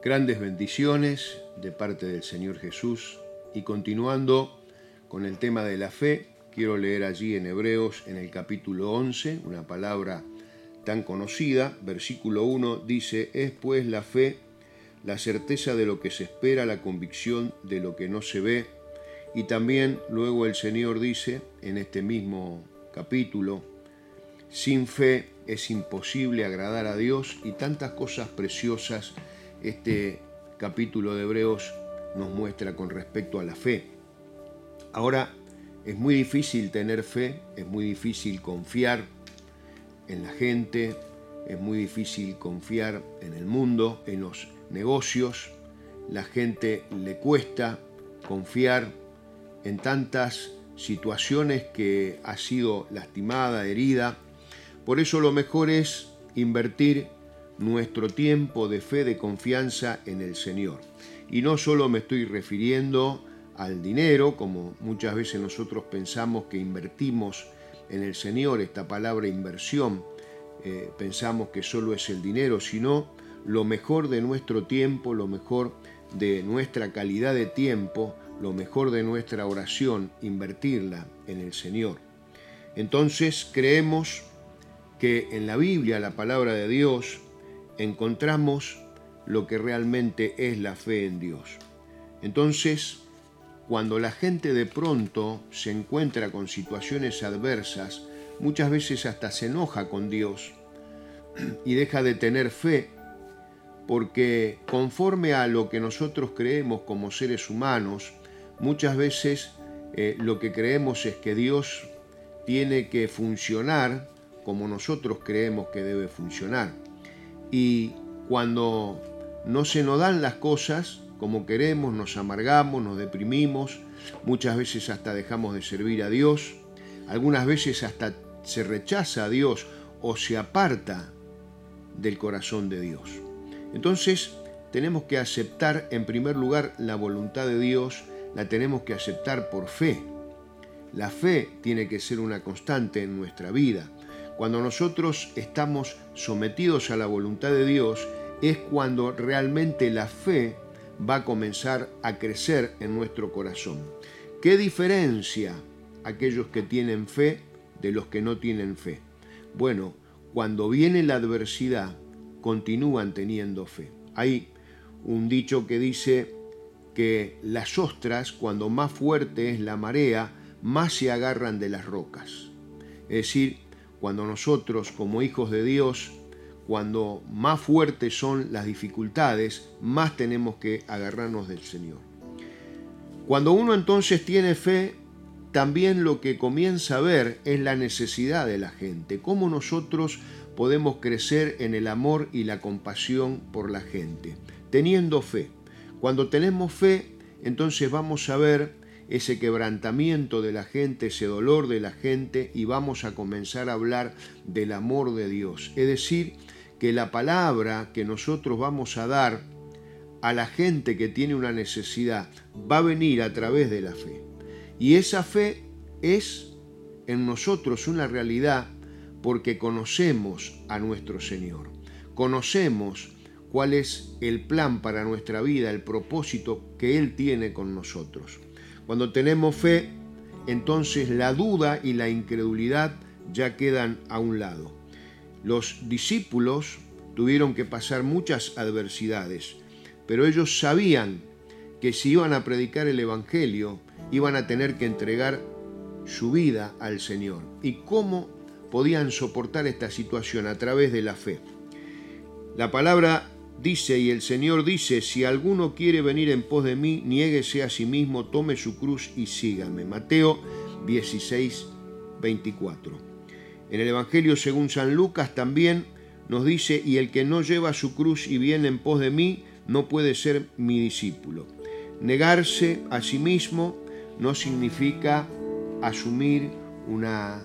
Grandes bendiciones de parte del Señor Jesús y continuando con el tema de la fe, quiero leer allí en Hebreos en el capítulo 11 una palabra tan conocida, versículo 1 dice, es pues la fe la certeza de lo que se espera, la convicción de lo que no se ve. Y también luego el Señor dice en este mismo capítulo, sin fe es imposible agradar a Dios y tantas cosas preciosas este capítulo de Hebreos nos muestra con respecto a la fe. Ahora, es muy difícil tener fe, es muy difícil confiar en la gente, es muy difícil confiar en el mundo, en los negocios, la gente le cuesta confiar en tantas situaciones que ha sido lastimada, herida. Por eso lo mejor es invertir nuestro tiempo de fe, de confianza en el Señor. Y no solo me estoy refiriendo al dinero, como muchas veces nosotros pensamos que invertimos en el Señor, esta palabra inversión, eh, pensamos que solo es el dinero, sino lo mejor de nuestro tiempo, lo mejor de nuestra calidad de tiempo, lo mejor de nuestra oración, invertirla en el Señor. Entonces creemos que en la Biblia, la palabra de Dios, encontramos lo que realmente es la fe en Dios. Entonces, cuando la gente de pronto se encuentra con situaciones adversas, muchas veces hasta se enoja con Dios y deja de tener fe porque conforme a lo que nosotros creemos como seres humanos, muchas veces eh, lo que creemos es que Dios tiene que funcionar como nosotros creemos que debe funcionar. Y cuando no se nos dan las cosas como queremos, nos amargamos, nos deprimimos, muchas veces hasta dejamos de servir a Dios, algunas veces hasta se rechaza a Dios o se aparta del corazón de Dios. Entonces, tenemos que aceptar en primer lugar la voluntad de Dios, la tenemos que aceptar por fe. La fe tiene que ser una constante en nuestra vida. Cuando nosotros estamos sometidos a la voluntad de Dios, es cuando realmente la fe va a comenzar a crecer en nuestro corazón. ¿Qué diferencia aquellos que tienen fe de los que no tienen fe? Bueno, cuando viene la adversidad, continúan teniendo fe. Hay un dicho que dice que las ostras, cuando más fuerte es la marea, más se agarran de las rocas. Es decir, cuando nosotros como hijos de Dios, cuando más fuertes son las dificultades, más tenemos que agarrarnos del Señor. Cuando uno entonces tiene fe, también lo que comienza a ver es la necesidad de la gente, cómo nosotros podemos crecer en el amor y la compasión por la gente, teniendo fe. Cuando tenemos fe, entonces vamos a ver ese quebrantamiento de la gente, ese dolor de la gente y vamos a comenzar a hablar del amor de Dios. Es decir, que la palabra que nosotros vamos a dar a la gente que tiene una necesidad va a venir a través de la fe. Y esa fe es en nosotros una realidad porque conocemos a nuestro Señor, conocemos cuál es el plan para nuestra vida, el propósito que Él tiene con nosotros. Cuando tenemos fe, entonces la duda y la incredulidad ya quedan a un lado. Los discípulos tuvieron que pasar muchas adversidades, pero ellos sabían que si iban a predicar el Evangelio, iban a tener que entregar su vida al Señor. ¿Y cómo podían soportar esta situación a través de la fe. La palabra dice y el Señor dice, si alguno quiere venir en pos de mí, niéguese a sí mismo, tome su cruz y sígame. Mateo 16, 24. En el Evangelio según San Lucas también nos dice, y el que no lleva su cruz y viene en pos de mí, no puede ser mi discípulo. Negarse a sí mismo no significa asumir una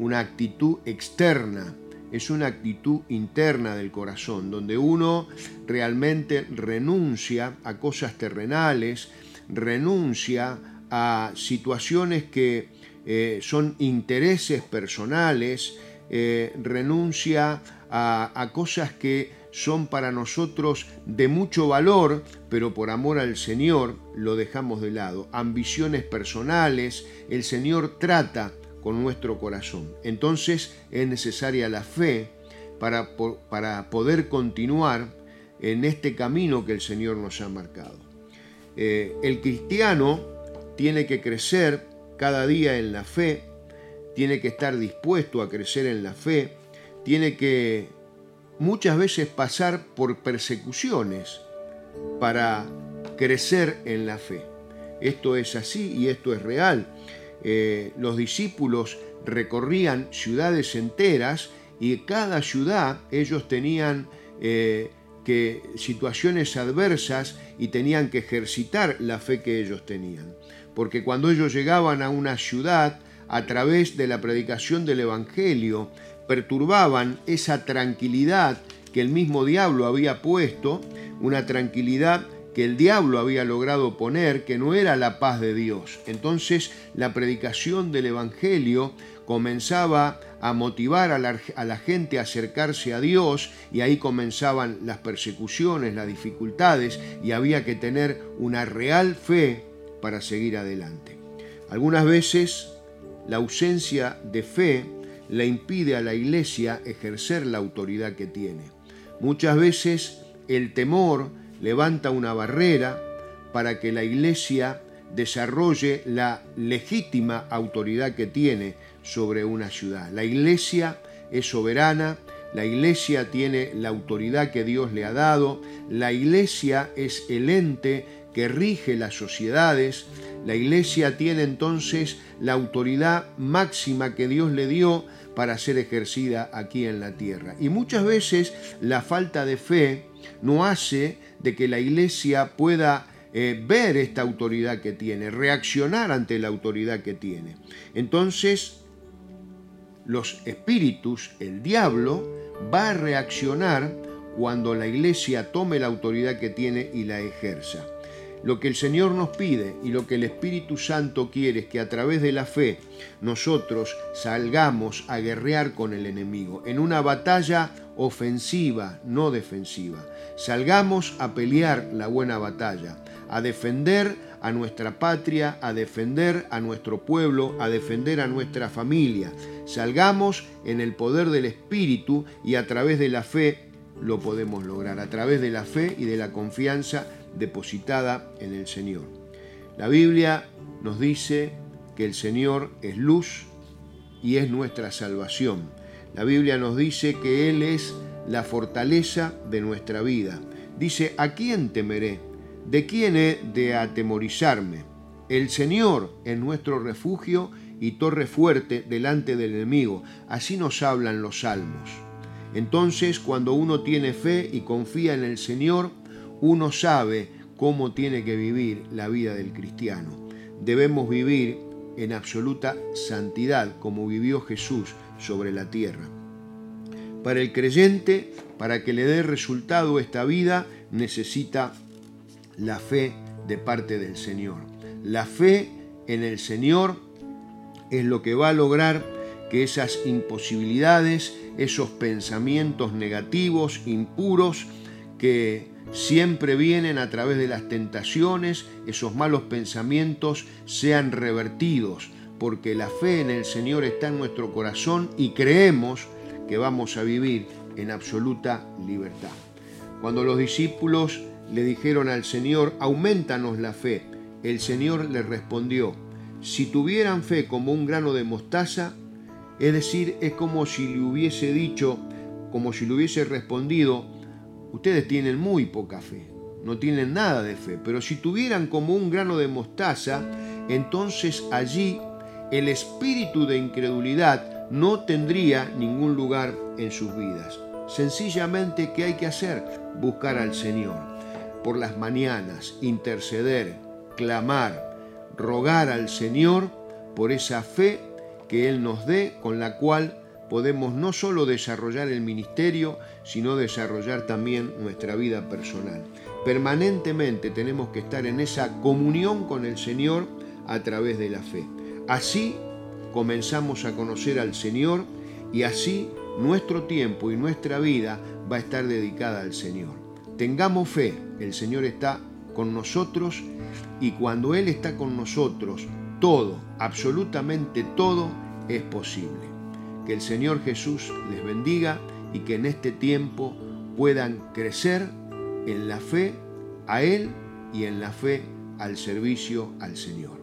una actitud externa, es una actitud interna del corazón, donde uno realmente renuncia a cosas terrenales, renuncia a situaciones que eh, son intereses personales, eh, renuncia a, a cosas que son para nosotros de mucho valor, pero por amor al Señor lo dejamos de lado. Ambiciones personales, el Señor trata con nuestro corazón. Entonces es necesaria la fe para, para poder continuar en este camino que el Señor nos ha marcado. Eh, el cristiano tiene que crecer cada día en la fe, tiene que estar dispuesto a crecer en la fe, tiene que muchas veces pasar por persecuciones para crecer en la fe. Esto es así y esto es real. Eh, los discípulos recorrían ciudades enteras y cada ciudad ellos tenían eh, que situaciones adversas y tenían que ejercitar la fe que ellos tenían. Porque cuando ellos llegaban a una ciudad, a través de la predicación del Evangelio, perturbaban esa tranquilidad que el mismo diablo había puesto, una tranquilidad que el diablo había logrado poner, que no era la paz de Dios. Entonces la predicación del Evangelio comenzaba a motivar a la, gente a acercarse a Dios y ahí comenzaban las persecuciones, las dificultades y había que tener una real fe para seguir adelante. Algunas veces la ausencia de fe le impide a la iglesia ejercer la autoridad que tiene. Muchas veces el temor levanta una barrera para que la iglesia desarrolle la legítima autoridad que tiene sobre una ciudad. La iglesia es soberana, la iglesia tiene la autoridad que Dios le ha dado, la iglesia es el ente que rige las sociedades, la iglesia tiene entonces la autoridad máxima que Dios le dio para ser ejercida aquí en la tierra. Y muchas veces la falta de fe no hace de que la iglesia pueda eh, ver esta autoridad que tiene, reaccionar ante la autoridad que tiene. Entonces, los espíritus, el diablo, va a reaccionar cuando la iglesia tome la autoridad que tiene y la ejerza. Lo que el Señor nos pide y lo que el Espíritu Santo quiere es que a través de la fe nosotros salgamos a guerrear con el enemigo en una batalla ofensiva, no defensiva. Salgamos a pelear la buena batalla, a defender a nuestra patria, a defender a nuestro pueblo, a defender a nuestra familia. Salgamos en el poder del Espíritu y a través de la fe lo podemos lograr, a través de la fe y de la confianza depositada en el Señor. La Biblia nos dice que el Señor es luz y es nuestra salvación. La Biblia nos dice que Él es la fortaleza de nuestra vida. Dice, ¿a quién temeré? ¿De quién he de atemorizarme? El Señor es nuestro refugio y torre fuerte delante del enemigo. Así nos hablan los salmos. Entonces, cuando uno tiene fe y confía en el Señor, uno sabe cómo tiene que vivir la vida del cristiano. Debemos vivir en absoluta santidad como vivió Jesús sobre la tierra. Para el creyente, para que le dé resultado esta vida, necesita la fe de parte del Señor. La fe en el Señor es lo que va a lograr que esas imposibilidades, esos pensamientos negativos, impuros, que siempre vienen a través de las tentaciones, esos malos pensamientos sean revertidos, porque la fe en el Señor está en nuestro corazón y creemos que vamos a vivir en absoluta libertad. Cuando los discípulos le dijeron al Señor, aumentanos la fe, el Señor les respondió, si tuvieran fe como un grano de mostaza, es decir, es como si le hubiese dicho, como si le hubiese respondido, ustedes tienen muy poca fe, no tienen nada de fe, pero si tuvieran como un grano de mostaza, entonces allí el espíritu de incredulidad no tendría ningún lugar en sus vidas. Sencillamente, ¿qué hay que hacer? Buscar al Señor. Por las mañanas, interceder, clamar, rogar al Señor por esa fe que Él nos dé, con la cual podemos no solo desarrollar el ministerio, sino desarrollar también nuestra vida personal. Permanentemente tenemos que estar en esa comunión con el Señor a través de la fe. Así comenzamos a conocer al Señor y así nuestro tiempo y nuestra vida va a estar dedicada al Señor. Tengamos fe, el Señor está con nosotros y cuando Él está con nosotros, todo, absolutamente todo es posible. Que el Señor Jesús les bendiga y que en este tiempo puedan crecer en la fe a Él y en la fe al servicio al Señor.